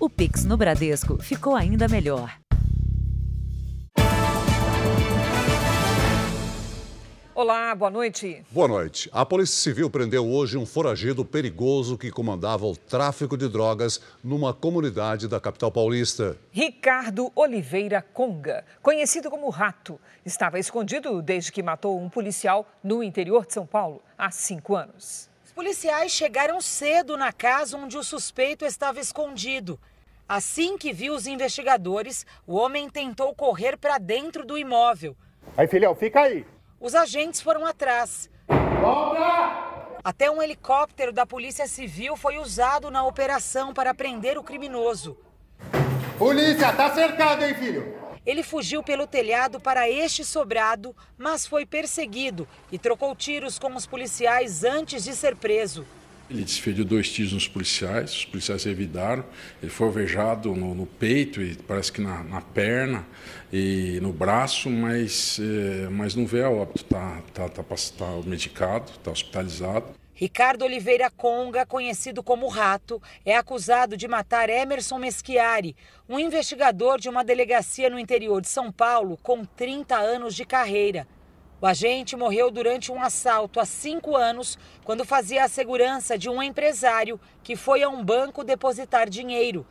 O Pix no Bradesco ficou ainda melhor. Olá, boa noite. Boa noite. A Polícia Civil prendeu hoje um foragido perigoso que comandava o tráfico de drogas numa comunidade da capital paulista. Ricardo Oliveira Conga, conhecido como Rato, estava escondido desde que matou um policial no interior de São Paulo há cinco anos. Os policiais chegaram cedo na casa onde o suspeito estava escondido. Assim que viu os investigadores, o homem tentou correr para dentro do imóvel. Aí, filhão, fica aí. Os agentes foram atrás. Volta! Até um helicóptero da Polícia Civil foi usado na operação para prender o criminoso. Polícia, tá cercado, hein, filho? Ele fugiu pelo telhado para este sobrado, mas foi perseguido e trocou tiros com os policiais antes de ser preso. Ele desferiu dois tiros nos policiais, os policiais revidaram. Ele foi alvejado no, no peito e parece que na, na, perna e no braço, mas, é, mas não veio a óbito. Está tá, tá, tá medicado, está hospitalizado. Ricardo Oliveira Conga, conhecido como Rato, é acusado de matar Emerson Meschiari, um investigador de uma delegacia no interior de São Paulo com 30 anos de carreira. O agente morreu durante um assalto há cinco anos, quando fazia a segurança de um empresário que foi a um banco depositar dinheiro.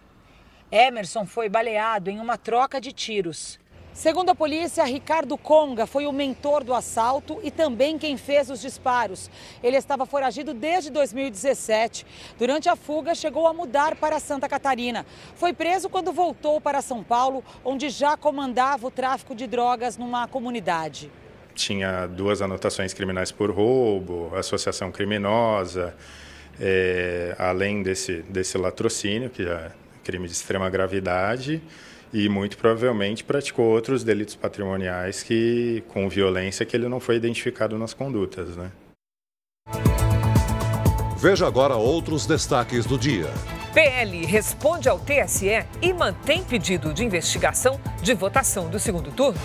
Emerson foi baleado em uma troca de tiros. Segundo a polícia, Ricardo Conga foi o mentor do assalto e também quem fez os disparos. Ele estava foragido desde 2017. Durante a fuga, chegou a mudar para Santa Catarina. Foi preso quando voltou para São Paulo, onde já comandava o tráfico de drogas numa comunidade tinha duas anotações criminais por roubo, associação criminosa, é, além desse, desse latrocínio, que é crime de extrema gravidade, e muito provavelmente praticou outros delitos patrimoniais que com violência que ele não foi identificado nas condutas, né? Veja agora outros destaques do dia. PL responde ao TSE e mantém pedido de investigação de votação do segundo turno.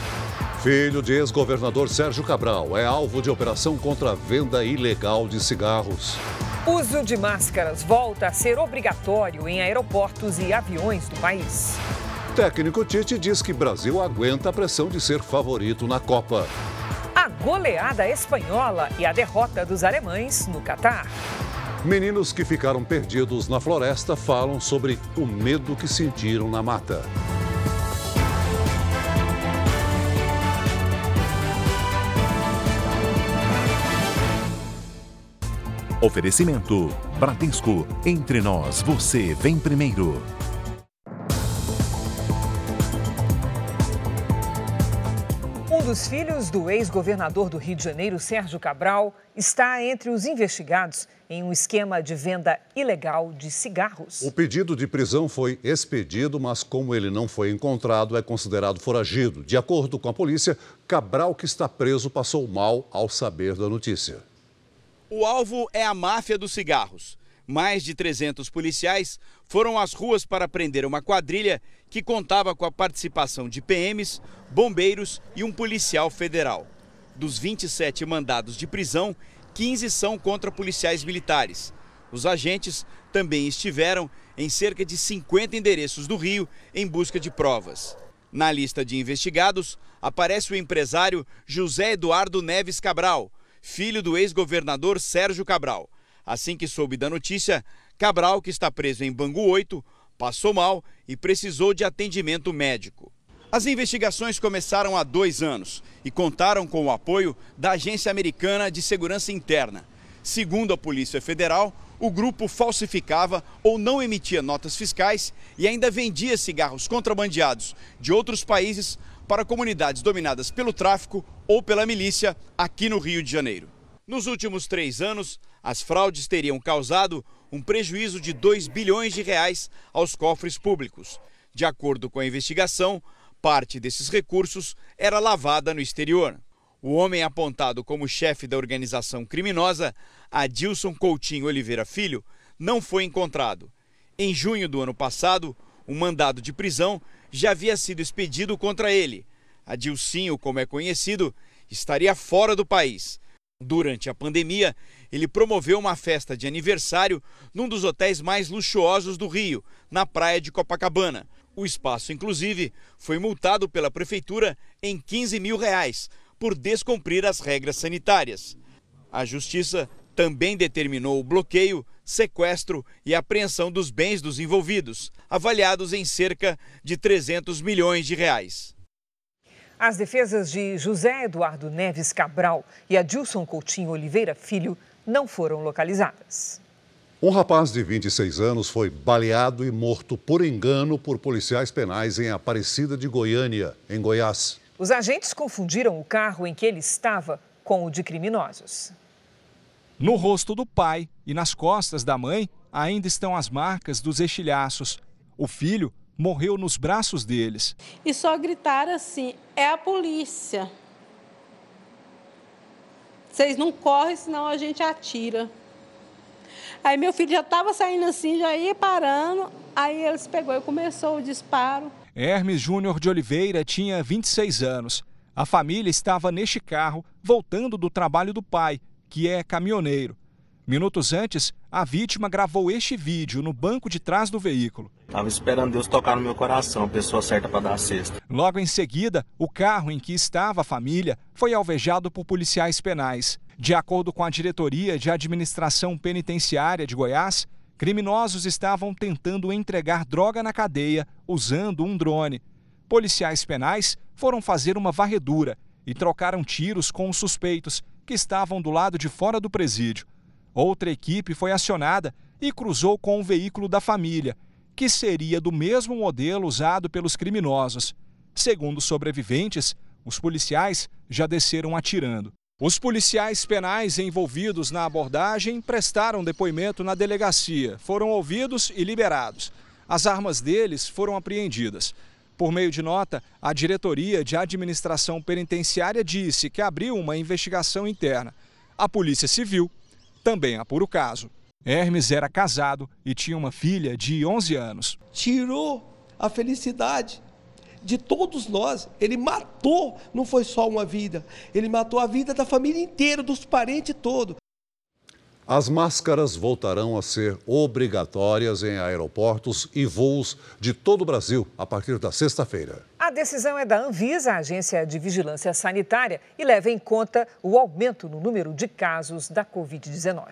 Filho de ex-governador Sérgio Cabral é alvo de operação contra a venda ilegal de cigarros. Uso de máscaras volta a ser obrigatório em aeroportos e aviões do país. Técnico Tite diz que Brasil aguenta a pressão de ser favorito na Copa. A goleada espanhola e a derrota dos alemães no Catar. Meninos que ficaram perdidos na floresta falam sobre o medo que sentiram na mata. Oferecimento: Bradesco. Entre nós, você vem primeiro. Dos filhos do ex-governador do Rio de Janeiro, Sérgio Cabral, está entre os investigados em um esquema de venda ilegal de cigarros. O pedido de prisão foi expedido, mas como ele não foi encontrado, é considerado foragido. De acordo com a polícia, Cabral, que está preso, passou mal ao saber da notícia. O alvo é a máfia dos cigarros. Mais de 300 policiais foram às ruas para prender uma quadrilha que contava com a participação de PMs, bombeiros e um policial federal. Dos 27 mandados de prisão, 15 são contra policiais militares. Os agentes também estiveram em cerca de 50 endereços do Rio em busca de provas. Na lista de investigados aparece o empresário José Eduardo Neves Cabral filho do ex-governador Sérgio Cabral. Assim que soube da notícia, Cabral, que está preso em Bangu 8, passou mal e precisou de atendimento médico. As investigações começaram há dois anos e contaram com o apoio da Agência Americana de Segurança Interna. Segundo a Polícia Federal, o grupo falsificava ou não emitia notas fiscais e ainda vendia cigarros contrabandeados de outros países para comunidades dominadas pelo tráfico ou pela milícia aqui no Rio de Janeiro. Nos últimos três anos, as fraudes teriam causado um prejuízo de 2 bilhões de reais aos cofres públicos. De acordo com a investigação, parte desses recursos era lavada no exterior. O homem apontado como chefe da organização criminosa, Adilson Coutinho Oliveira Filho, não foi encontrado. Em junho do ano passado, um mandado de prisão já havia sido expedido contra ele. Adilcinho, como é conhecido, estaria fora do país. Durante a pandemia, ele promoveu uma festa de aniversário num dos hotéis mais luxuosos do Rio, na praia de Copacabana. O espaço, inclusive, foi multado pela prefeitura em 15 mil reais por descumprir as regras sanitárias. A justiça também determinou o bloqueio, sequestro e apreensão dos bens dos envolvidos, avaliados em cerca de 300 milhões de reais. As defesas de José Eduardo Neves Cabral e Adilson Coutinho Oliveira Filho não foram localizadas. Um rapaz de 26 anos foi baleado e morto por engano por policiais penais em Aparecida de Goiânia, em Goiás. Os agentes confundiram o carro em que ele estava com o de criminosos. No rosto do pai e nas costas da mãe ainda estão as marcas dos estilhaços. O filho morreu nos braços deles. E só gritaram assim: é a polícia. Vocês não correm, senão a gente atira. Aí meu filho já estava saindo assim, já ia parando. Aí eles pegou e começou o disparo. Hermes Júnior de Oliveira tinha 26 anos. A família estava neste carro, voltando do trabalho do pai, que é caminhoneiro. Minutos antes, a vítima gravou este vídeo no banco de trás do veículo. Tava esperando Deus tocar no meu coração, pessoa certa para dar a cesta. Logo em seguida, o carro em que estava a família foi alvejado por policiais penais. De acordo com a Diretoria de Administração Penitenciária de Goiás, criminosos estavam tentando entregar droga na cadeia usando um drone. Policiais penais foram fazer uma varredura e trocaram tiros com os suspeitos, que estavam do lado de fora do presídio. Outra equipe foi acionada e cruzou com o veículo da família, que seria do mesmo modelo usado pelos criminosos. Segundo sobreviventes, os policiais já desceram atirando. Os policiais penais envolvidos na abordagem prestaram depoimento na delegacia, foram ouvidos e liberados. As armas deles foram apreendidas. Por meio de nota, a Diretoria de Administração Penitenciária disse que abriu uma investigação interna. A Polícia Civil também apura o caso. Hermes era casado e tinha uma filha de 11 anos. Tirou a felicidade de todos nós. Ele matou, não foi só uma vida, ele matou a vida da família inteira, dos parentes todos. As máscaras voltarão a ser obrigatórias em aeroportos e voos de todo o Brasil a partir da sexta-feira. A decisão é da Anvisa, a Agência de Vigilância Sanitária, e leva em conta o aumento no número de casos da Covid-19.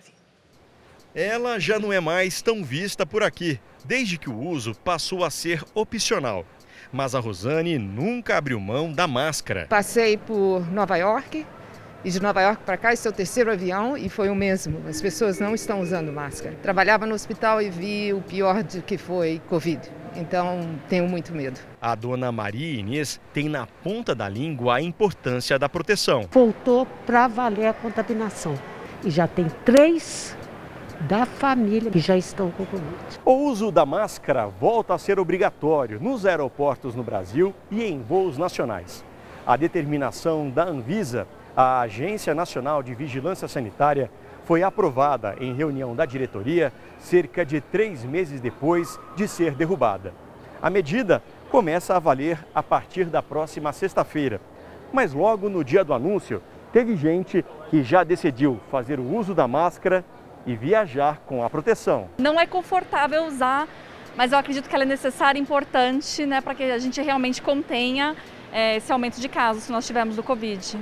Ela já não é mais tão vista por aqui, desde que o uso passou a ser opcional. Mas a Rosane nunca abriu mão da máscara. Passei por Nova York, e de Nova York para cá, esse é o terceiro avião e foi o mesmo. As pessoas não estão usando máscara. Trabalhava no hospital e vi o pior de que foi Covid. Então, tenho muito medo. A dona Maria Inês tem na ponta da língua a importância da proteção. Voltou para valer a contaminação. E já tem três da família que já estão com Covid. O uso da máscara volta a ser obrigatório nos aeroportos no Brasil e em voos nacionais. A determinação da Anvisa a Agência Nacional de Vigilância Sanitária foi aprovada em reunião da diretoria cerca de três meses depois de ser derrubada. A medida começa a valer a partir da próxima sexta-feira, mas logo no dia do anúncio, teve gente que já decidiu fazer o uso da máscara e viajar com a proteção. Não é confortável usar, mas eu acredito que ela é necessária e importante né, para que a gente realmente contenha é, esse aumento de casos que nós tivemos do Covid.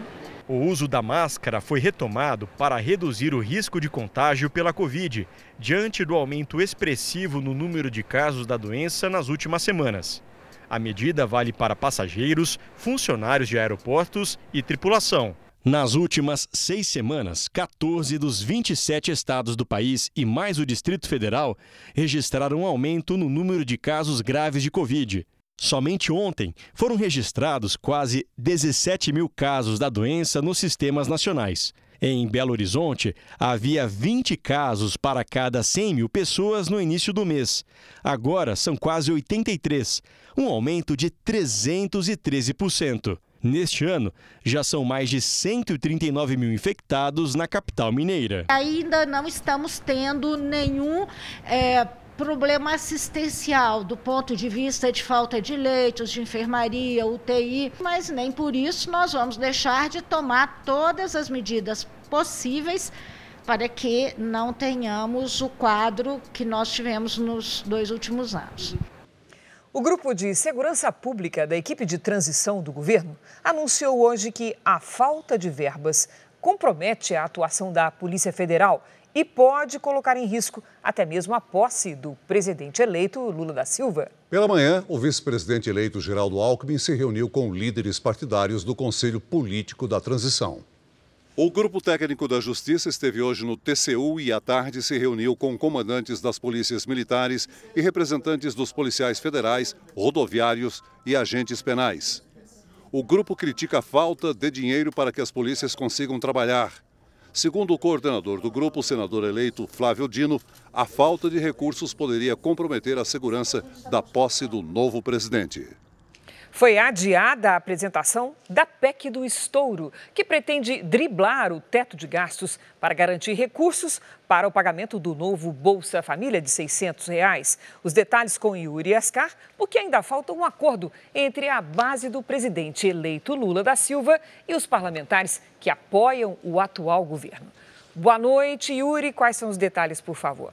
O uso da máscara foi retomado para reduzir o risco de contágio pela Covid, diante do aumento expressivo no número de casos da doença nas últimas semanas. A medida vale para passageiros, funcionários de aeroportos e tripulação. Nas últimas seis semanas, 14 dos 27 estados do país e mais o Distrito Federal registraram um aumento no número de casos graves de Covid. Somente ontem foram registrados quase 17 mil casos da doença nos sistemas nacionais. Em Belo Horizonte, havia 20 casos para cada 100 mil pessoas no início do mês. Agora são quase 83, um aumento de 313%. Neste ano, já são mais de 139 mil infectados na capital mineira. Ainda não estamos tendo nenhum. É problema assistencial do ponto de vista de falta de leitos, de enfermaria, UTI, mas nem por isso nós vamos deixar de tomar todas as medidas possíveis para que não tenhamos o quadro que nós tivemos nos dois últimos anos. O grupo de segurança pública da equipe de transição do governo anunciou hoje que a falta de verbas compromete a atuação da Polícia Federal e pode colocar em risco até mesmo a posse do presidente eleito Lula da Silva. Pela manhã, o vice-presidente eleito Geraldo Alckmin se reuniu com líderes partidários do Conselho Político da Transição. O grupo técnico da Justiça esteve hoje no TCU e à tarde se reuniu com comandantes das polícias militares e representantes dos policiais federais, rodoviários e agentes penais. O grupo critica a falta de dinheiro para que as polícias consigam trabalhar. Segundo o coordenador do grupo, o senador eleito Flávio Dino, a falta de recursos poderia comprometer a segurança da posse do novo presidente. Foi adiada a apresentação da PEC do estouro, que pretende driblar o teto de gastos para garantir recursos para o pagamento do novo Bolsa Família de 600 reais. Os detalhes com Yuri Ascar, porque ainda falta um acordo entre a base do presidente eleito Lula da Silva e os parlamentares que apoiam o atual governo. Boa noite, Yuri. Quais são os detalhes, por favor?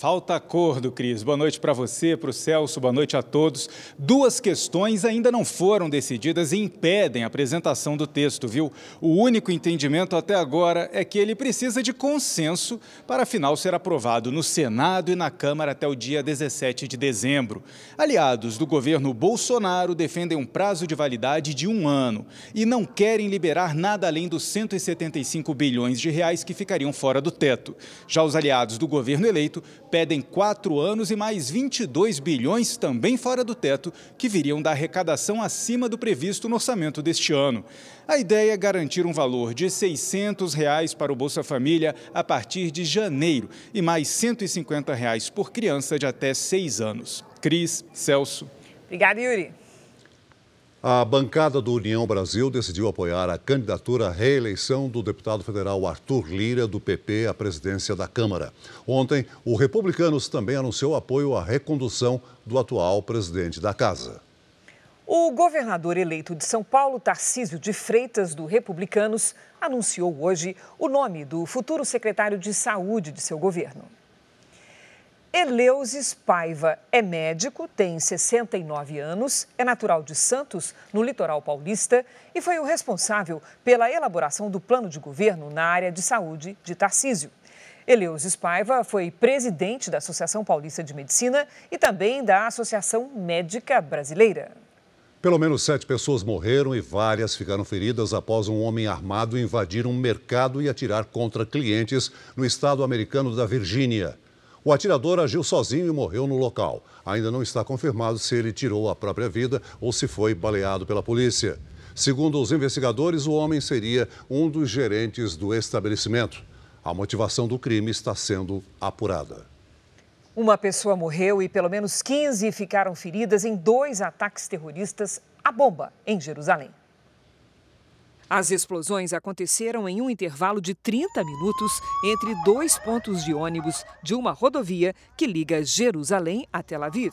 Falta acordo, Cris. Boa noite para você, para o Celso, boa noite a todos. Duas questões ainda não foram decididas e impedem a apresentação do texto, viu? O único entendimento até agora é que ele precisa de consenso para afinal ser aprovado no Senado e na Câmara até o dia 17 de dezembro. Aliados do governo Bolsonaro defendem um prazo de validade de um ano e não querem liberar nada além dos 175 bilhões de reais que ficariam fora do teto. Já os aliados do governo eleito pedem quatro anos e mais 22 bilhões também fora do teto, que viriam da arrecadação acima do previsto no orçamento deste ano. A ideia é garantir um valor de 600 reais para o Bolsa Família a partir de janeiro e mais 150 reais por criança de até seis anos. Cris, Celso. Obrigada, Yuri. A bancada do União Brasil decidiu apoiar a candidatura à reeleição do deputado federal Arthur Lira, do PP, à presidência da Câmara. Ontem, o Republicanos também anunciou apoio à recondução do atual presidente da Casa. O governador eleito de São Paulo, Tarcísio de Freitas, do Republicanos, anunciou hoje o nome do futuro secretário de Saúde de seu governo. Eleusis Paiva é médico, tem 69 anos, é natural de Santos, no litoral paulista, e foi o responsável pela elaboração do plano de governo na área de saúde de Tarcísio. Eleusis Paiva foi presidente da Associação Paulista de Medicina e também da Associação Médica Brasileira. Pelo menos sete pessoas morreram e várias ficaram feridas após um homem armado invadir um mercado e atirar contra clientes no estado americano da Virgínia. O atirador agiu sozinho e morreu no local. Ainda não está confirmado se ele tirou a própria vida ou se foi baleado pela polícia. Segundo os investigadores, o homem seria um dos gerentes do estabelecimento. A motivação do crime está sendo apurada. Uma pessoa morreu e pelo menos 15 ficaram feridas em dois ataques terroristas à bomba em Jerusalém. As explosões aconteceram em um intervalo de 30 minutos entre dois pontos de ônibus de uma rodovia que liga Jerusalém a Tel Aviv.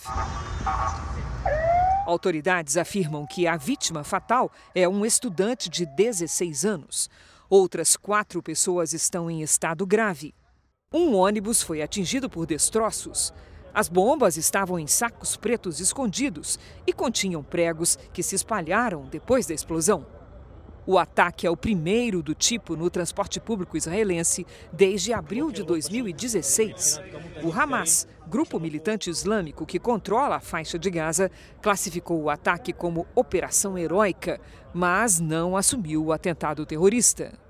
Autoridades afirmam que a vítima fatal é um estudante de 16 anos. Outras quatro pessoas estão em estado grave. Um ônibus foi atingido por destroços. As bombas estavam em sacos pretos escondidos e continham pregos que se espalharam depois da explosão. O ataque é o primeiro do tipo no transporte público israelense desde abril de 2016. O Hamas, grupo militante islâmico que controla a faixa de Gaza, classificou o ataque como operação heróica, mas não assumiu o atentado terrorista.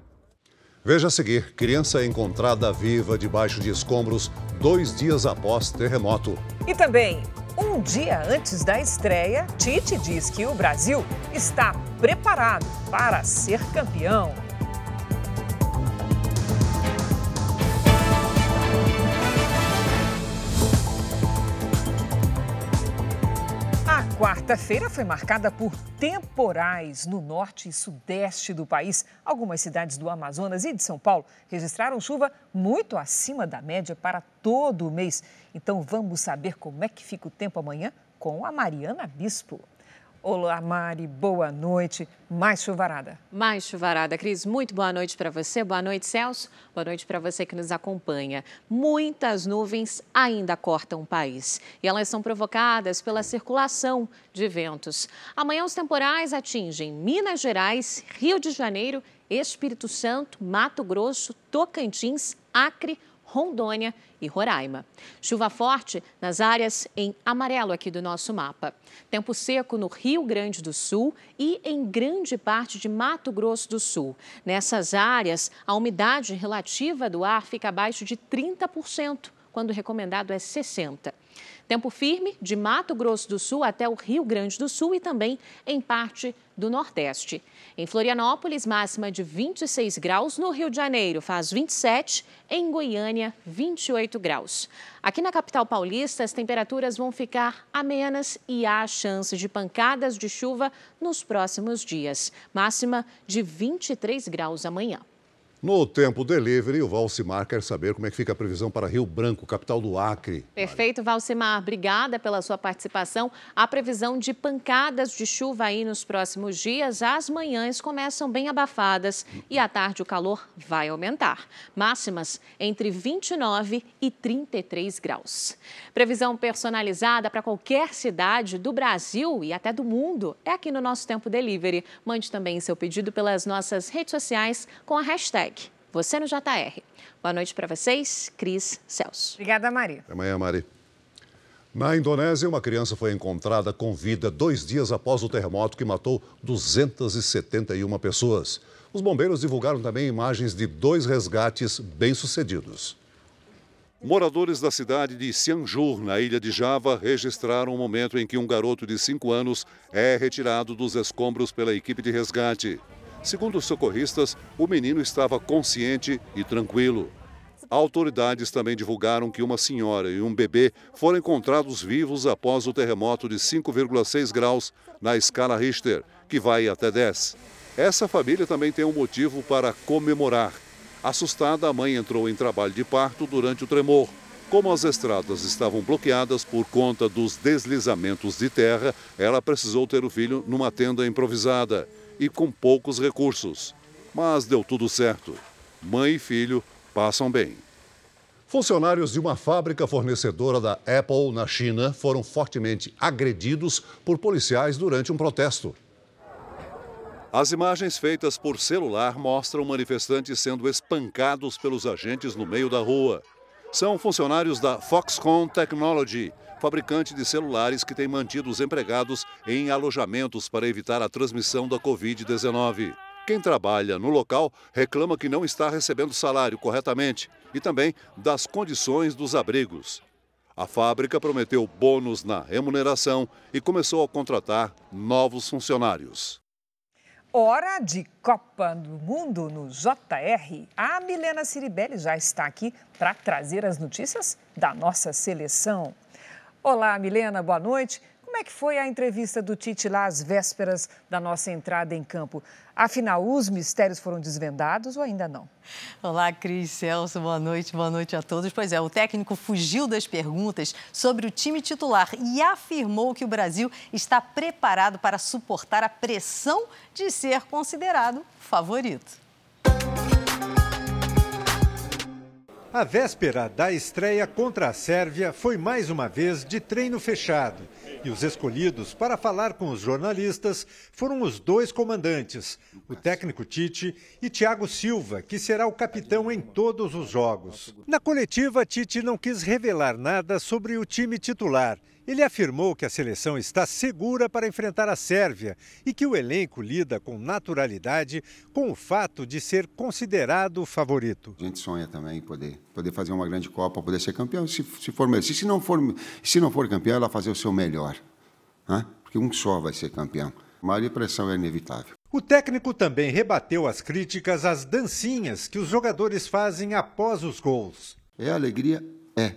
Veja a seguir: criança encontrada viva debaixo de escombros dois dias após terremoto. E também, um dia antes da estreia, Tite diz que o Brasil está preparado para ser campeão. A quarta-feira foi marcada por temporais no norte e sudeste do país. Algumas cidades do Amazonas e de São Paulo registraram chuva muito acima da média para todo o mês. Então vamos saber como é que fica o tempo amanhã com a Mariana Bispo. Olá, Mari, boa noite. Mais chuvarada. Mais chuvarada, Cris. Muito boa noite para você. Boa noite, Celso. Boa noite para você que nos acompanha. Muitas nuvens ainda cortam o país e elas são provocadas pela circulação de ventos. Amanhã, os temporais atingem Minas Gerais, Rio de Janeiro, Espírito Santo, Mato Grosso, Tocantins, Acre, Rondônia e Roraima. Chuva forte nas áreas em amarelo aqui do nosso mapa. Tempo seco no Rio Grande do Sul e em grande parte de Mato Grosso do Sul. Nessas áreas, a umidade relativa do ar fica abaixo de 30%, quando o recomendado é 60%. Tempo firme de Mato Grosso do Sul até o Rio Grande do Sul e também em parte do Nordeste. Em Florianópolis, máxima de 26 graus. No Rio de Janeiro, faz 27. Em Goiânia, 28 graus. Aqui na capital paulista, as temperaturas vão ficar amenas e há chance de pancadas de chuva nos próximos dias. Máxima de 23 graus amanhã. No Tempo Delivery, o Valcimar quer saber como é que fica a previsão para Rio Branco, capital do Acre. Perfeito, Valcimar. Obrigada pela sua participação. A previsão de pancadas de chuva aí nos próximos dias. As manhãs começam bem abafadas e à tarde o calor vai aumentar. Máximas entre 29 e 33 graus. Previsão personalizada para qualquer cidade do Brasil e até do mundo é aqui no nosso Tempo Delivery. Mande também seu pedido pelas nossas redes sociais com a hashtag você no JR. Boa noite para vocês, Cris Celso. Obrigada, Mari. Até amanhã, Mari. Na Indonésia, uma criança foi encontrada com vida dois dias após o terremoto que matou 271 pessoas. Os bombeiros divulgaram também imagens de dois resgates bem-sucedidos. Moradores da cidade de Cianjur, na ilha de Java, registraram o momento em que um garoto de 5 anos é retirado dos escombros pela equipe de resgate. Segundo os socorristas, o menino estava consciente e tranquilo. Autoridades também divulgaram que uma senhora e um bebê foram encontrados vivos após o terremoto de 5,6 graus na escala Richter, que vai até 10. Essa família também tem um motivo para comemorar. Assustada, a mãe entrou em trabalho de parto durante o tremor. Como as estradas estavam bloqueadas por conta dos deslizamentos de terra, ela precisou ter o filho numa tenda improvisada e com poucos recursos. Mas deu tudo certo. Mãe e filho passam bem. Funcionários de uma fábrica fornecedora da Apple na China foram fortemente agredidos por policiais durante um protesto. As imagens feitas por celular mostram manifestantes sendo espancados pelos agentes no meio da rua. São funcionários da Foxconn Technology, fabricante de celulares que tem mantido os empregados em alojamentos para evitar a transmissão da Covid-19. Quem trabalha no local reclama que não está recebendo salário corretamente e também das condições dos abrigos. A fábrica prometeu bônus na remuneração e começou a contratar novos funcionários. Hora de Copa do Mundo no JR. A Milena Ciribelli já está aqui para trazer as notícias da nossa seleção. Olá, Milena, boa noite. Como é que foi a entrevista do Tite lá às vésperas da nossa entrada em campo? Afinal, os mistérios foram desvendados ou ainda não? Olá, Cris Celso, boa noite, boa noite a todos. Pois é, o técnico fugiu das perguntas sobre o time titular e afirmou que o Brasil está preparado para suportar a pressão de ser considerado favorito. A véspera da estreia contra a Sérvia foi mais uma vez de treino fechado. E os escolhidos para falar com os jornalistas foram os dois comandantes, o técnico Tite e Thiago Silva, que será o capitão em todos os jogos. Na coletiva, Tite não quis revelar nada sobre o time titular ele afirmou que a seleção está segura para enfrentar a Sérvia e que o elenco lida com naturalidade com o fato de ser considerado favorito. A gente sonha também poder, poder fazer uma grande Copa, poder ser campeão, se, se for se, se não for se não for campeão, ela fazer o seu melhor, né? porque um só vai ser campeão. A pressão é inevitável. O técnico também rebateu as críticas às dancinhas que os jogadores fazem após os gols. É alegria? É.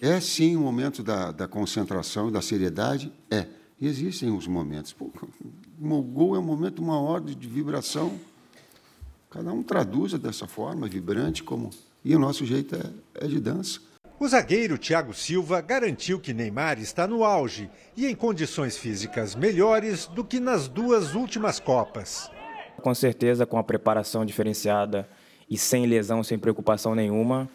É sim um momento da, da concentração, da seriedade? É. E existem os momentos. Pô, o gol é um momento, uma ordem de vibração. Cada um traduz dessa forma, vibrante, como. E o nosso jeito é, é de dança. O zagueiro Thiago Silva garantiu que Neymar está no auge e em condições físicas melhores do que nas duas últimas Copas. Com certeza, com a preparação diferenciada e sem lesão, sem preocupação nenhuma,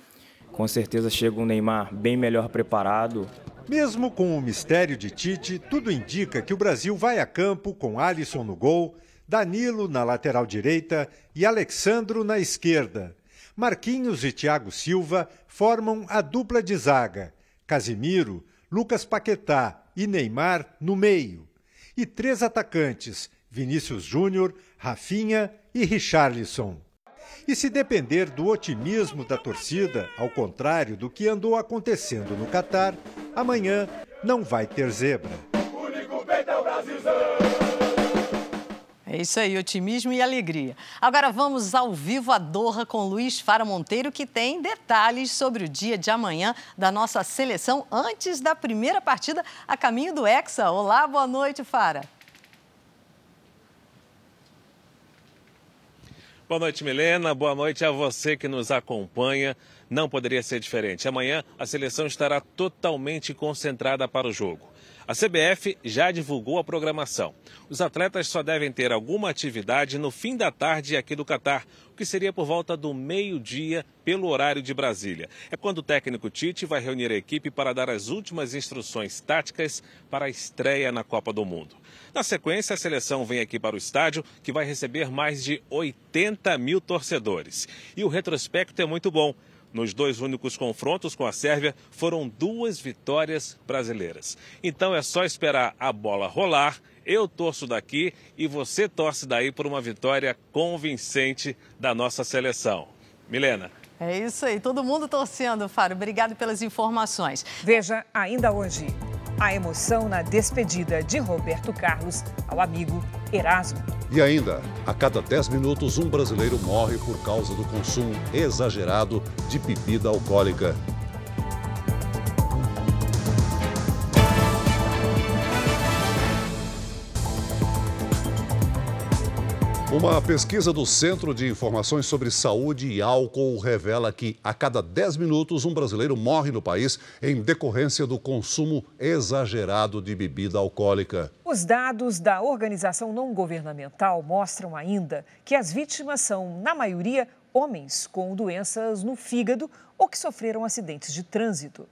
com certeza chega um Neymar bem melhor preparado. Mesmo com o mistério de Tite, tudo indica que o Brasil vai a campo com Alisson no gol, Danilo na lateral direita e Alexandro na esquerda. Marquinhos e Thiago Silva formam a dupla de zaga. Casimiro, Lucas Paquetá e Neymar no meio. E três atacantes: Vinícius Júnior, Rafinha e Richarlison. E se depender do otimismo da torcida, ao contrário do que andou acontecendo no Catar, amanhã não vai ter zebra. É isso aí, otimismo e alegria. Agora vamos ao vivo a Doha com Luiz Fara Monteiro, que tem detalhes sobre o dia de amanhã da nossa seleção antes da primeira partida a caminho do Hexa. Olá, boa noite, Fara. Boa noite, Milena. Boa noite a você que nos acompanha. Não poderia ser diferente. Amanhã a seleção estará totalmente concentrada para o jogo. A CBF já divulgou a programação. Os atletas só devem ter alguma atividade no fim da tarde aqui do Catar, o que seria por volta do meio-dia pelo horário de Brasília. É quando o técnico Tite vai reunir a equipe para dar as últimas instruções táticas para a estreia na Copa do Mundo. Na sequência, a seleção vem aqui para o estádio, que vai receber mais de 80 mil torcedores. E o retrospecto é muito bom. Nos dois únicos confrontos com a Sérvia, foram duas vitórias brasileiras. Então é só esperar a bola rolar. Eu torço daqui e você torce daí por uma vitória convincente da nossa seleção. Milena. É isso aí, todo mundo torcendo, Faro. Obrigado pelas informações. Veja ainda hoje a emoção na despedida de Roberto Carlos ao amigo Erasmo. E ainda, a cada 10 minutos, um brasileiro morre por causa do consumo exagerado de bebida alcoólica. Uma pesquisa do Centro de Informações sobre Saúde e Álcool revela que a cada 10 minutos um brasileiro morre no país em decorrência do consumo exagerado de bebida alcoólica. Os dados da organização não governamental mostram ainda que as vítimas são, na maioria, homens com doenças no fígado ou que sofreram acidentes de trânsito.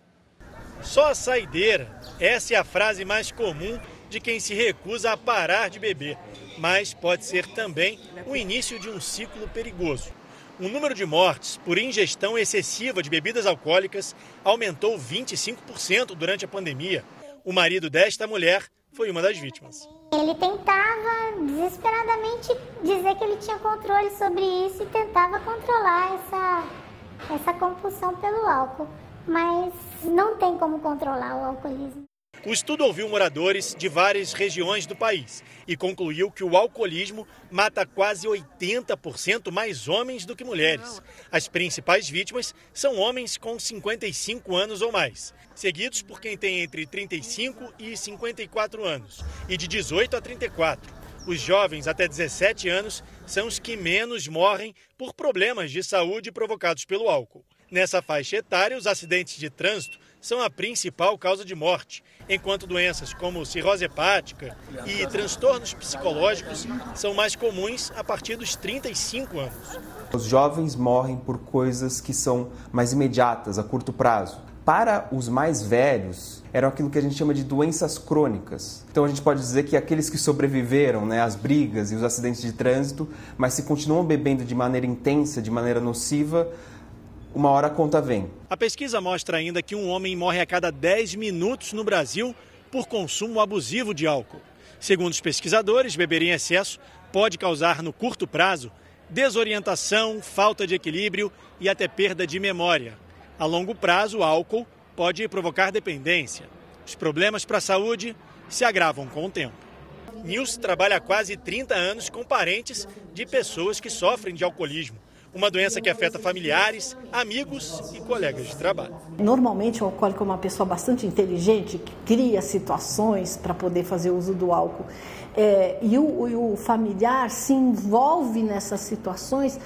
Só a saideira. Essa é a frase mais comum de quem se recusa a parar de beber, mas pode ser também o início de um ciclo perigoso. O número de mortes por ingestão excessiva de bebidas alcoólicas aumentou 25% durante a pandemia. O marido desta mulher foi uma das vítimas. Ele tentava desesperadamente dizer que ele tinha controle sobre isso e tentava controlar essa, essa compulsão pelo álcool, mas não tem como controlar o alcoolismo. O estudo ouviu moradores de várias regiões do país e concluiu que o alcoolismo mata quase 80% mais homens do que mulheres. As principais vítimas são homens com 55 anos ou mais, seguidos por quem tem entre 35 e 54 anos e de 18 a 34. Os jovens até 17 anos são os que menos morrem por problemas de saúde provocados pelo álcool. Nessa faixa etária, os acidentes de trânsito são a principal causa de morte, enquanto doenças como cirrose hepática e transtornos psicológicos são mais comuns a partir dos 35 anos. Os jovens morrem por coisas que são mais imediatas, a curto prazo. Para os mais velhos, eram aquilo que a gente chama de doenças crônicas. Então a gente pode dizer que aqueles que sobreviveram né, às brigas e os acidentes de trânsito, mas se continuam bebendo de maneira intensa, de maneira nociva, uma hora a conta vem. A pesquisa mostra ainda que um homem morre a cada 10 minutos no Brasil por consumo abusivo de álcool. Segundo os pesquisadores, beber em excesso pode causar, no curto prazo, desorientação, falta de equilíbrio e até perda de memória. A longo prazo, o álcool pode provocar dependência. Os problemas para a saúde se agravam com o tempo. Nils trabalha há quase 30 anos com parentes de pessoas que sofrem de alcoolismo uma doença que afeta familiares, amigos e colegas de trabalho. Normalmente o alcoólico é uma pessoa bastante inteligente, que cria situações para poder fazer uso do álcool. É, e, o, e o familiar se envolve nessas situações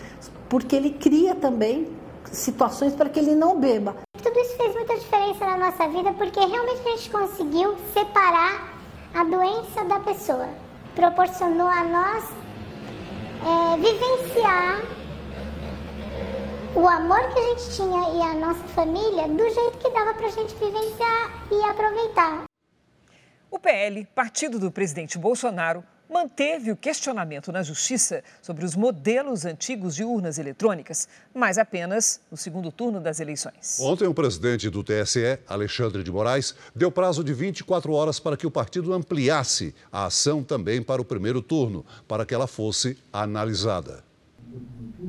porque ele cria também situações para que ele não beba. tudo isso fez muita diferença na nossa vida porque realmente a gente conseguiu separar a doença da pessoa. Proporcionou a nós é, vivenciar o amor que a gente tinha e a nossa família do jeito que dava para a gente vivenciar e aproveitar. O PL, partido do presidente Bolsonaro, manteve o questionamento na Justiça sobre os modelos antigos de urnas eletrônicas, mas apenas no segundo turno das eleições. Ontem, o presidente do TSE, Alexandre de Moraes, deu prazo de 24 horas para que o partido ampliasse a ação também para o primeiro turno, para que ela fosse analisada.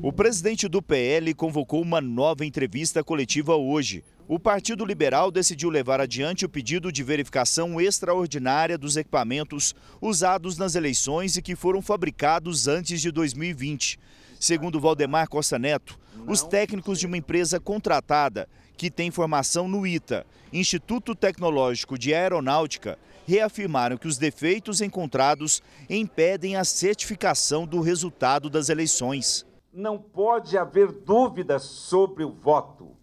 O presidente do PL convocou uma nova entrevista coletiva hoje. O Partido Liberal decidiu levar adiante o pedido de verificação extraordinária dos equipamentos usados nas eleições e que foram fabricados antes de 2020. Segundo Valdemar Costa Neto, os técnicos de uma empresa contratada, que tem formação no ITA, Instituto Tecnológico de Aeronáutica, reafirmaram que os defeitos encontrados impedem a certificação do resultado das eleições não pode haver dúvidas sobre o voto.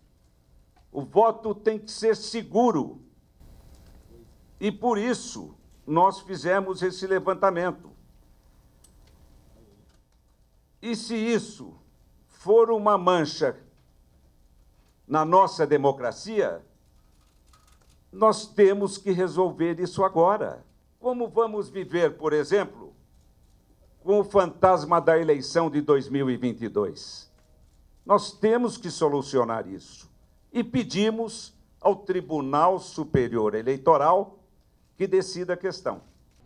O voto tem que ser seguro. E por isso nós fizemos esse levantamento. E se isso for uma mancha na nossa democracia, nós temos que resolver isso agora. Como vamos viver, por exemplo, com o fantasma da eleição de 2022. Nós temos que solucionar isso e pedimos ao Tribunal Superior Eleitoral que decida a questão.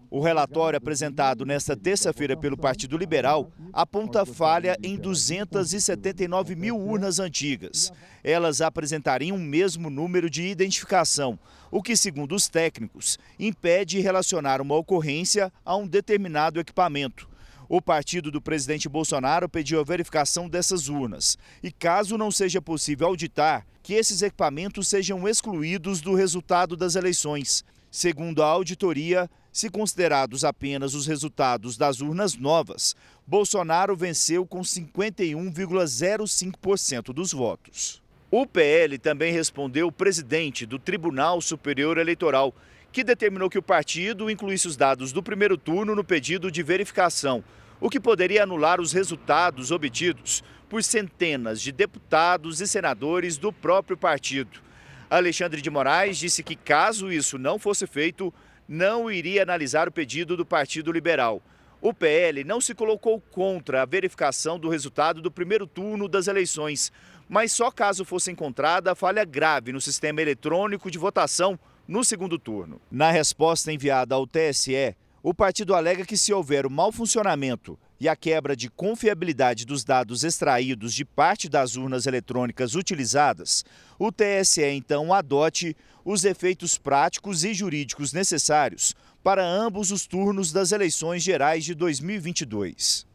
O relatório apresentado nesta terça-feira pelo Partido Liberal aponta falha em 279 mil urnas antigas. Elas apresentariam o mesmo número de identificação, o que, segundo os técnicos, impede relacionar uma ocorrência a um determinado equipamento. O partido do presidente Bolsonaro pediu a verificação dessas urnas e, caso não seja possível auditar, que esses equipamentos sejam excluídos do resultado das eleições. Segundo a auditoria, se considerados apenas os resultados das urnas novas, Bolsonaro venceu com 51,05% dos votos. O PL também respondeu o presidente do Tribunal Superior Eleitoral, que determinou que o partido incluísse os dados do primeiro turno no pedido de verificação o que poderia anular os resultados obtidos por centenas de deputados e senadores do próprio partido. Alexandre de Moraes disse que, caso isso não fosse feito, não iria analisar o pedido do Partido Liberal. O PL não se colocou contra a verificação do resultado do primeiro turno das eleições, mas só caso fosse encontrada falha grave no sistema eletrônico de votação no segundo turno. Na resposta enviada ao TSE, o partido alega que, se houver o mau funcionamento e a quebra de confiabilidade dos dados extraídos de parte das urnas eletrônicas utilizadas, o TSE então adote os efeitos práticos e jurídicos necessários para ambos os turnos das eleições gerais de 2022.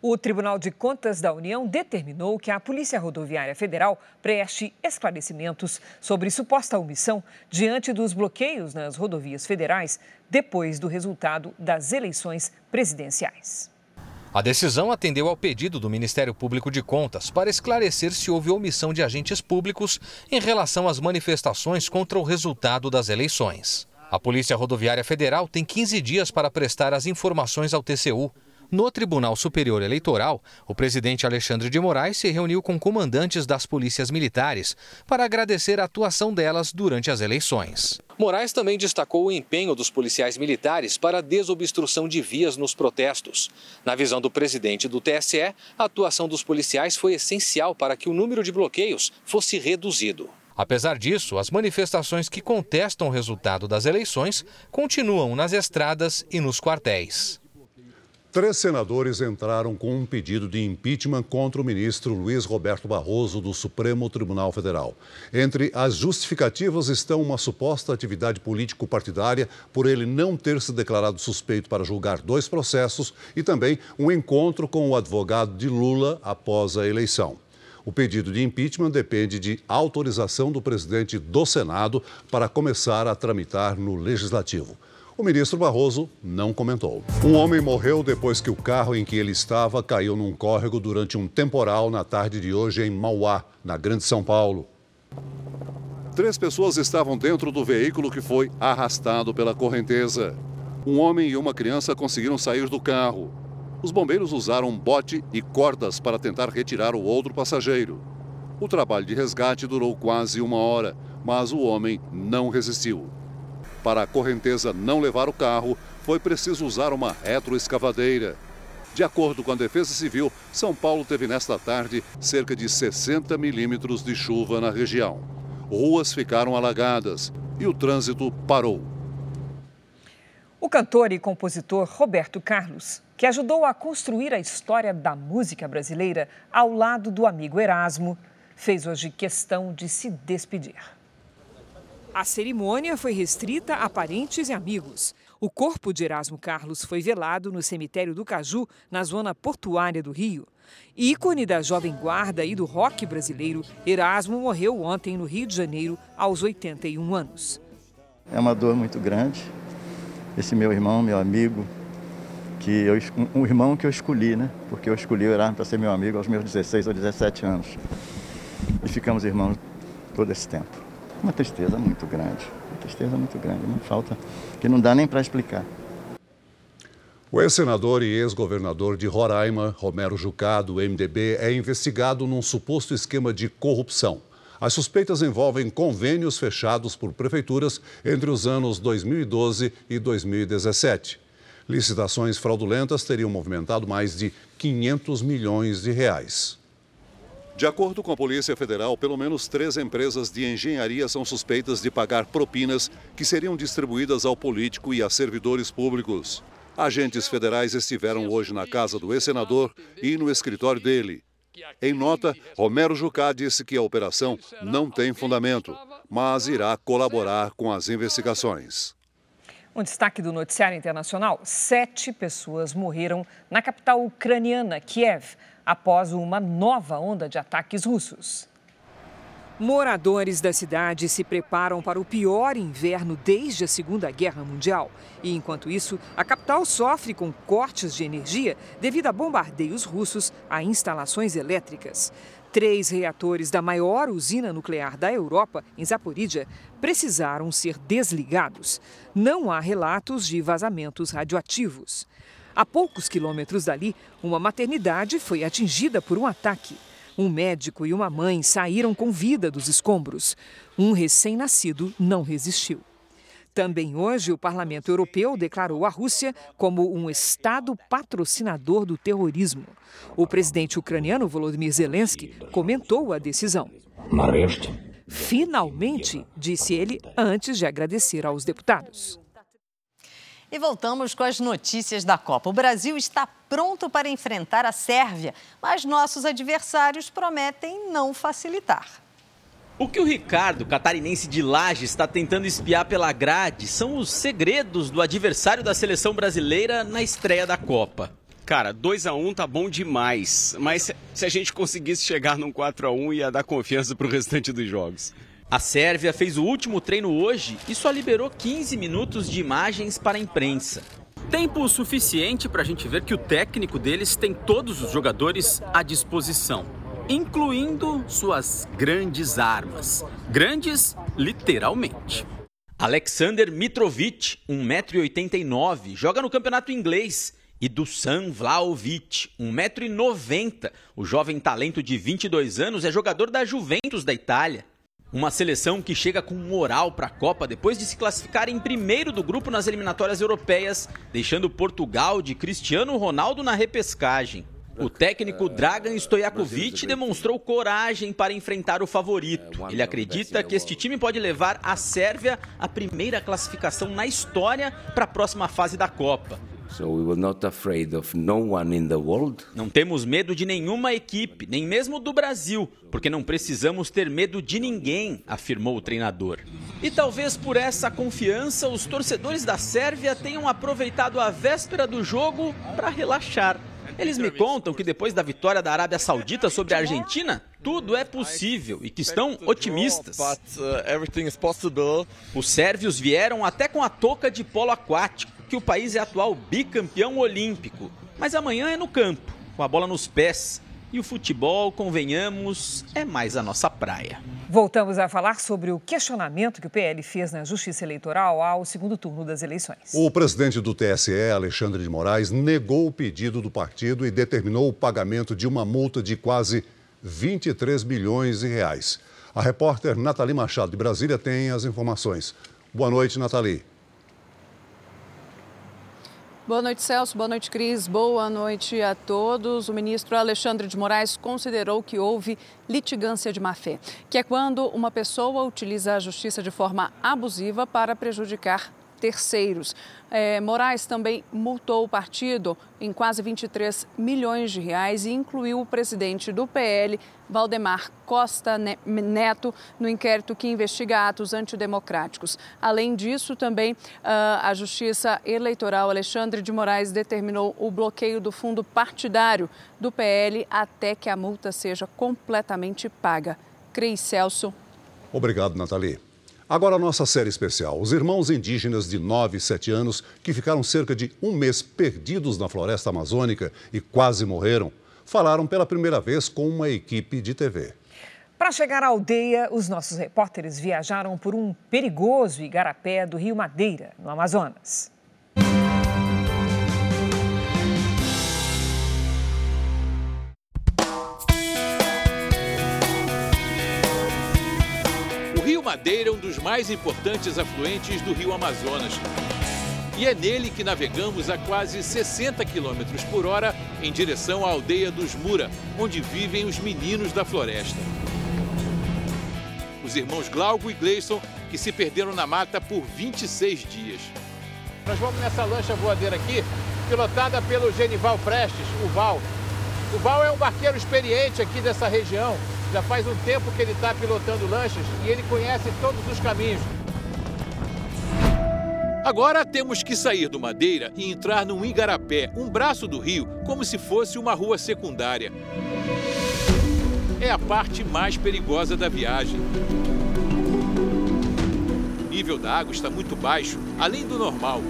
O Tribunal de Contas da União determinou que a Polícia Rodoviária Federal preste esclarecimentos sobre suposta omissão diante dos bloqueios nas rodovias federais depois do resultado das eleições presidenciais. A decisão atendeu ao pedido do Ministério Público de Contas para esclarecer se houve omissão de agentes públicos em relação às manifestações contra o resultado das eleições. A Polícia Rodoviária Federal tem 15 dias para prestar as informações ao TCU. No Tribunal Superior Eleitoral, o presidente Alexandre de Moraes se reuniu com comandantes das polícias militares para agradecer a atuação delas durante as eleições. Moraes também destacou o empenho dos policiais militares para a desobstrução de vias nos protestos. Na visão do presidente do TSE, a atuação dos policiais foi essencial para que o número de bloqueios fosse reduzido. Apesar disso, as manifestações que contestam o resultado das eleições continuam nas estradas e nos quartéis. Três senadores entraram com um pedido de impeachment contra o ministro Luiz Roberto Barroso do Supremo Tribunal Federal. Entre as justificativas estão uma suposta atividade político-partidária por ele não ter se declarado suspeito para julgar dois processos e também um encontro com o advogado de Lula após a eleição. O pedido de impeachment depende de autorização do presidente do Senado para começar a tramitar no Legislativo. O ministro Barroso não comentou. Um homem morreu depois que o carro em que ele estava caiu num córrego durante um temporal na tarde de hoje em Mauá, na Grande São Paulo. Três pessoas estavam dentro do veículo que foi arrastado pela correnteza. Um homem e uma criança conseguiram sair do carro. Os bombeiros usaram bote e cordas para tentar retirar o outro passageiro. O trabalho de resgate durou quase uma hora, mas o homem não resistiu. Para a correnteza não levar o carro, foi preciso usar uma retroescavadeira. De acordo com a Defesa Civil, São Paulo teve nesta tarde cerca de 60 milímetros de chuva na região. Ruas ficaram alagadas e o trânsito parou. O cantor e compositor Roberto Carlos, que ajudou a construir a história da música brasileira ao lado do amigo Erasmo, fez hoje questão de se despedir. A cerimônia foi restrita a parentes e amigos. O corpo de Erasmo Carlos foi velado no cemitério do Caju, na zona portuária do Rio. Ícone da jovem guarda e do rock brasileiro, Erasmo morreu ontem no Rio de Janeiro, aos 81 anos. É uma dor muito grande. Esse meu irmão, meu amigo, que eu, um irmão que eu escolhi, né? Porque eu escolhi o Erasmo para ser meu amigo aos meus 16 ou 17 anos. E ficamos irmãos todo esse tempo. Uma tristeza muito grande, uma tristeza muito grande, uma falta que não dá nem para explicar. O ex-senador e ex-governador de Roraima, Romero Jucá, do MDB, é investigado num suposto esquema de corrupção. As suspeitas envolvem convênios fechados por prefeituras entre os anos 2012 e 2017. Licitações fraudulentas teriam movimentado mais de 500 milhões de reais. De acordo com a Polícia Federal, pelo menos três empresas de engenharia são suspeitas de pagar propinas que seriam distribuídas ao político e a servidores públicos. Agentes federais estiveram hoje na casa do ex-senador e no escritório dele. Em nota, Romero Jucá disse que a operação não tem fundamento, mas irá colaborar com as investigações. Um destaque do noticiário internacional: sete pessoas morreram na capital ucraniana, Kiev, após uma nova onda de ataques russos. Moradores da cidade se preparam para o pior inverno desde a Segunda Guerra Mundial. E, enquanto isso, a capital sofre com cortes de energia devido a bombardeios russos a instalações elétricas. Três reatores da maior usina nuclear da Europa, em Zaporídia, precisaram ser desligados. Não há relatos de vazamentos radioativos. A poucos quilômetros dali, uma maternidade foi atingida por um ataque. Um médico e uma mãe saíram com vida dos escombros. Um recém-nascido não resistiu. Também hoje, o Parlamento Europeu declarou a Rússia como um Estado patrocinador do terrorismo. O presidente ucraniano Volodymyr Zelensky comentou a decisão. Finalmente, disse ele antes de agradecer aos deputados. E voltamos com as notícias da Copa. O Brasil está pronto para enfrentar a Sérvia, mas nossos adversários prometem não facilitar. O que o Ricardo, catarinense de Laje, está tentando espiar pela grade são os segredos do adversário da seleção brasileira na estreia da Copa. Cara, 2 a 1 um tá bom demais, mas se a gente conseguisse chegar num 4 a 1 ia dar confiança para o restante dos jogos. A Sérvia fez o último treino hoje e só liberou 15 minutos de imagens para a imprensa. Tempo suficiente para a gente ver que o técnico deles tem todos os jogadores à disposição, incluindo suas grandes armas. Grandes, literalmente. Alexander Mitrovic, 1,89m, joga no campeonato inglês. E Dusan Vlaovic, 1,90m. O jovem talento de 22 anos é jogador da Juventus da Itália. Uma seleção que chega com moral para a Copa depois de se classificar em primeiro do grupo nas eliminatórias europeias, deixando Portugal de Cristiano Ronaldo na repescagem. O técnico Dragan Stojakovic demonstrou coragem para enfrentar o favorito. Ele acredita que este time pode levar a Sérvia à primeira classificação na história para a próxima fase da Copa. Não temos medo de nenhuma equipe, nem mesmo do Brasil, porque não precisamos ter medo de ninguém, afirmou o treinador. E talvez por essa confiança, os torcedores da Sérvia tenham aproveitado a véspera do jogo para relaxar. Eles me contam que depois da vitória da Arábia Saudita sobre a Argentina, tudo é possível e que estão otimistas. Uh, Os sérvios vieram até com a touca de polo aquático que o país é atual bicampeão olímpico. Mas amanhã é no campo, com a bola nos pés. E o futebol, convenhamos, é mais a nossa praia. Voltamos a falar sobre o questionamento que o PL fez na Justiça Eleitoral ao segundo turno das eleições. O presidente do TSE, Alexandre de Moraes, negou o pedido do partido e determinou o pagamento de uma multa de quase 23 milhões de reais. A repórter Nathalie Machado de Brasília tem as informações. Boa noite, Nathalie. Boa noite, Celso. Boa noite, Cris. Boa noite a todos. O ministro Alexandre de Moraes considerou que houve litigância de má-fé, que é quando uma pessoa utiliza a justiça de forma abusiva para prejudicar terceiros. É, Moraes também multou o partido em quase 23 milhões de reais e incluiu o presidente do PL, Valdemar Costa Neto, no inquérito que investiga atos antidemocráticos. Além disso, também ah, a Justiça Eleitoral Alexandre de Moraes determinou o bloqueio do fundo partidário do PL até que a multa seja completamente paga. Cris Celso. Obrigado, Nathalie. Agora a nossa série especial. Os irmãos indígenas de 9 e 7 anos que ficaram cerca de um mês perdidos na floresta amazônica e quase morreram, falaram pela primeira vez com uma equipe de TV. Para chegar à aldeia, os nossos repórteres viajaram por um perigoso igarapé do Rio Madeira, no Amazonas. Madeira é um dos mais importantes afluentes do rio Amazonas. E é nele que navegamos a quase 60 km por hora em direção à aldeia dos Mura, onde vivem os meninos da floresta. Os irmãos Glauco e Gleison, que se perderam na mata por 26 dias. Nós vamos nessa lancha voadeira aqui, pilotada pelo Genival Prestes, o Val. O Val é um barqueiro experiente aqui dessa região. Já faz um tempo que ele está pilotando lanchas e ele conhece todos os caminhos. Agora temos que sair do Madeira e entrar num igarapé, um braço do rio, como se fosse uma rua secundária. É a parte mais perigosa da viagem. O nível da água está muito baixo, além do normal.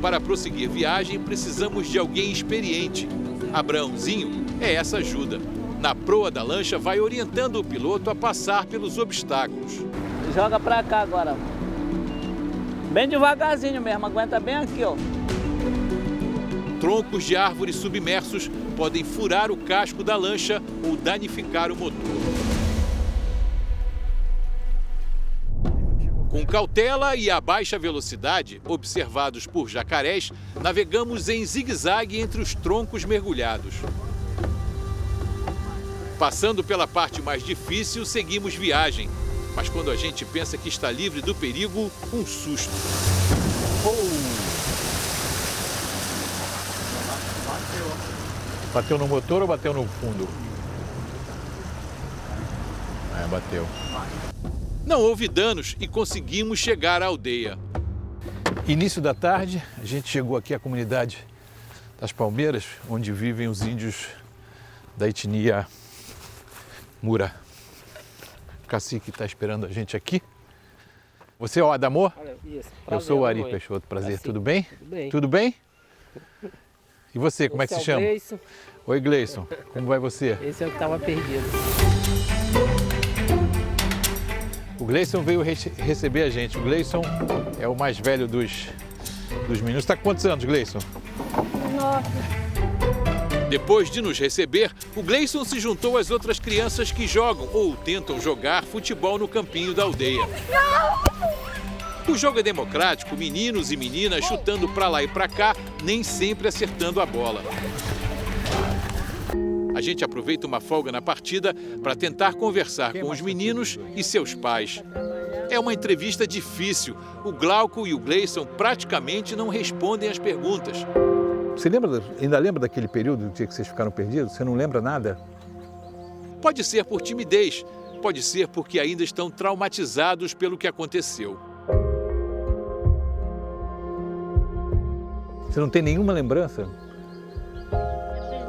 Para prosseguir viagem, precisamos de alguém experiente. Abraãozinho é essa ajuda na proa da lancha vai orientando o piloto a passar pelos obstáculos. Joga para cá agora. Bem devagarzinho mesmo, aguenta bem aqui, ó. Troncos de árvores submersos podem furar o casco da lancha ou danificar o motor. Com cautela e a baixa velocidade, observados por jacarés, navegamos em zigue-zague entre os troncos mergulhados. Passando pela parte mais difícil, seguimos viagem. Mas quando a gente pensa que está livre do perigo, um susto. Oh. Bateu no motor ou bateu no fundo? É, bateu. Não houve danos e conseguimos chegar à aldeia. Início da tarde, a gente chegou aqui à comunidade das Palmeiras, onde vivem os índios da etnia Mura. O cacique está esperando a gente aqui. Você é o Adamor? Isso, Eu sou o Ari Peixoto, prazer. Cacique. Tudo bem? Tudo bem. Tudo bem? E você, como Esse é que se chama? Gleison. Oi, Gleison. Como vai você? Esse é o que estava perdido. O Gleison veio re receber a gente. O Gleison é o mais velho dos, dos meninos. Está com quantos anos, Gleison? Nove. Depois de nos receber, o Gleison se juntou às outras crianças que jogam ou tentam jogar futebol no campinho da aldeia. O jogo é democrático, meninos e meninas chutando para lá e para cá, nem sempre acertando a bola. A gente aproveita uma folga na partida para tentar conversar com os meninos e seus pais. É uma entrevista difícil. O Glauco e o Gleison praticamente não respondem às perguntas. Você lembra, ainda lembra daquele período do dia que vocês ficaram perdidos? Você não lembra nada? Pode ser por timidez, pode ser porque ainda estão traumatizados pelo que aconteceu. Você não tem nenhuma lembrança?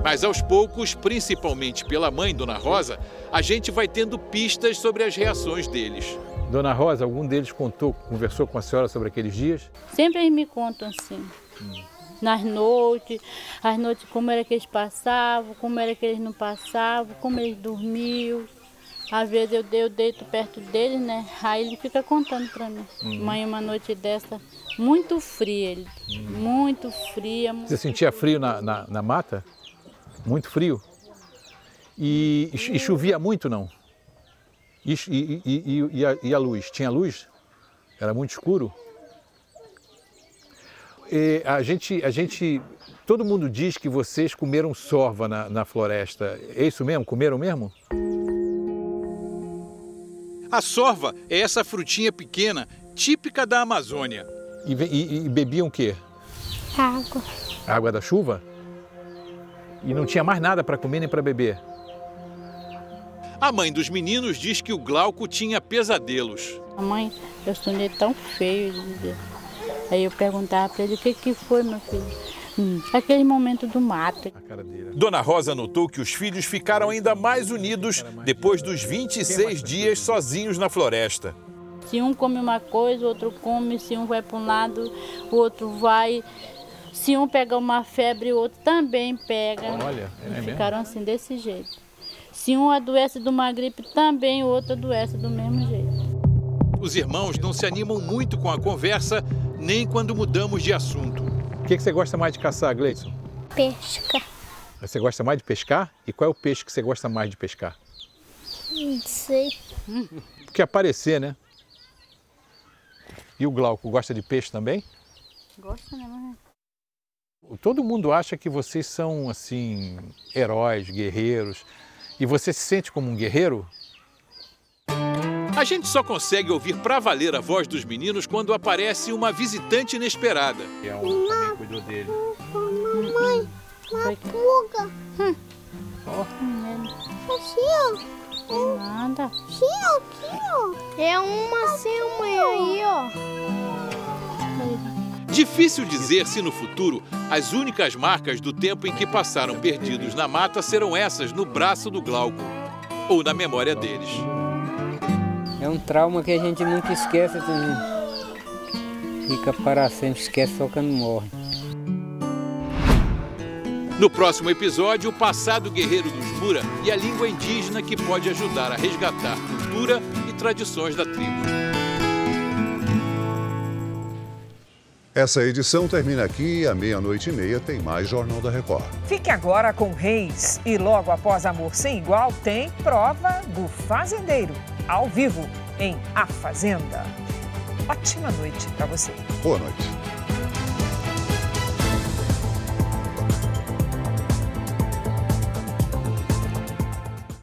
Mas aos poucos, principalmente pela mãe, Dona Rosa, a gente vai tendo pistas sobre as reações deles. Dona Rosa, algum deles contou, conversou com a senhora sobre aqueles dias? Sempre eles me contam assim. Hum nas noites, as noites como era que eles passavam, como era que eles não passavam, como eles dormiam. Às vezes eu, eu deito perto deles, né? Aí ele fica contando para mim. Uhum. Mãe, uma noite dessa, muito fria, ele, uhum. muito fria. Você sentia frio na, na, na mata? Muito frio? E, e, chovia muito, não? E, e, e, a, e a luz? Tinha luz? Era muito escuro? E a gente, a gente, todo mundo diz que vocês comeram sorva na, na floresta. É isso mesmo? Comeram mesmo? A sorva é essa frutinha pequena, típica da Amazônia. E, e, e bebiam o quê? Água. Água da chuva? E não tinha mais nada para comer nem para beber? A mãe dos meninos diz que o Glauco tinha pesadelos. A mãe, eu sonhei tão feio. Aí eu perguntava para ele o que, que foi, meu filho. Hum, aquele momento do mato. Dona Rosa notou que os filhos ficaram ainda mais unidos depois dos 26 dias sozinhos na floresta. Se um come uma coisa, o outro come, se um vai para um lado, o outro vai. Se um pega uma febre, o outro também pega. Olha, é ficaram assim desse jeito. Se um adoece de uma gripe, também o outro adoece do mesmo jeito. Os irmãos não se animam muito com a conversa, nem quando mudamos de assunto. O que, que você gosta mais de caçar, Gleison? Pesca. Você gosta mais de pescar? E qual é o peixe que você gosta mais de pescar? Não sei. Porque aparecer, né? E o Glauco gosta de peixe também? Gosta, né? Todo mundo acha que vocês são, assim, heróis, guerreiros. E você se sente como um guerreiro? A gente só consegue ouvir pra valer a voz dos meninos quando aparece uma visitante inesperada. É um também cuidou dele. Mamãe, uma pulga. Hum. Oh. Assim, ó. Nada. Sim, aqui, ó. É uma assim, aí, ó. Difícil dizer se no futuro as únicas marcas do tempo em que passaram perdidos na mata serão essas no braço do Glauco ou na memória deles. É um trauma que a gente nunca esquece também. Fica para sempre, esquece só quando morre. No próximo episódio, o passado guerreiro dos Mura e a língua indígena que pode ajudar a resgatar cultura e tradições da tribo. Essa edição termina aqui à meia-noite e meia tem mais Jornal da Record. Fique agora com Reis e logo após Amor Sem Igual tem prova do Fazendeiro ao vivo em A Fazenda. Ótima noite para você. Boa noite.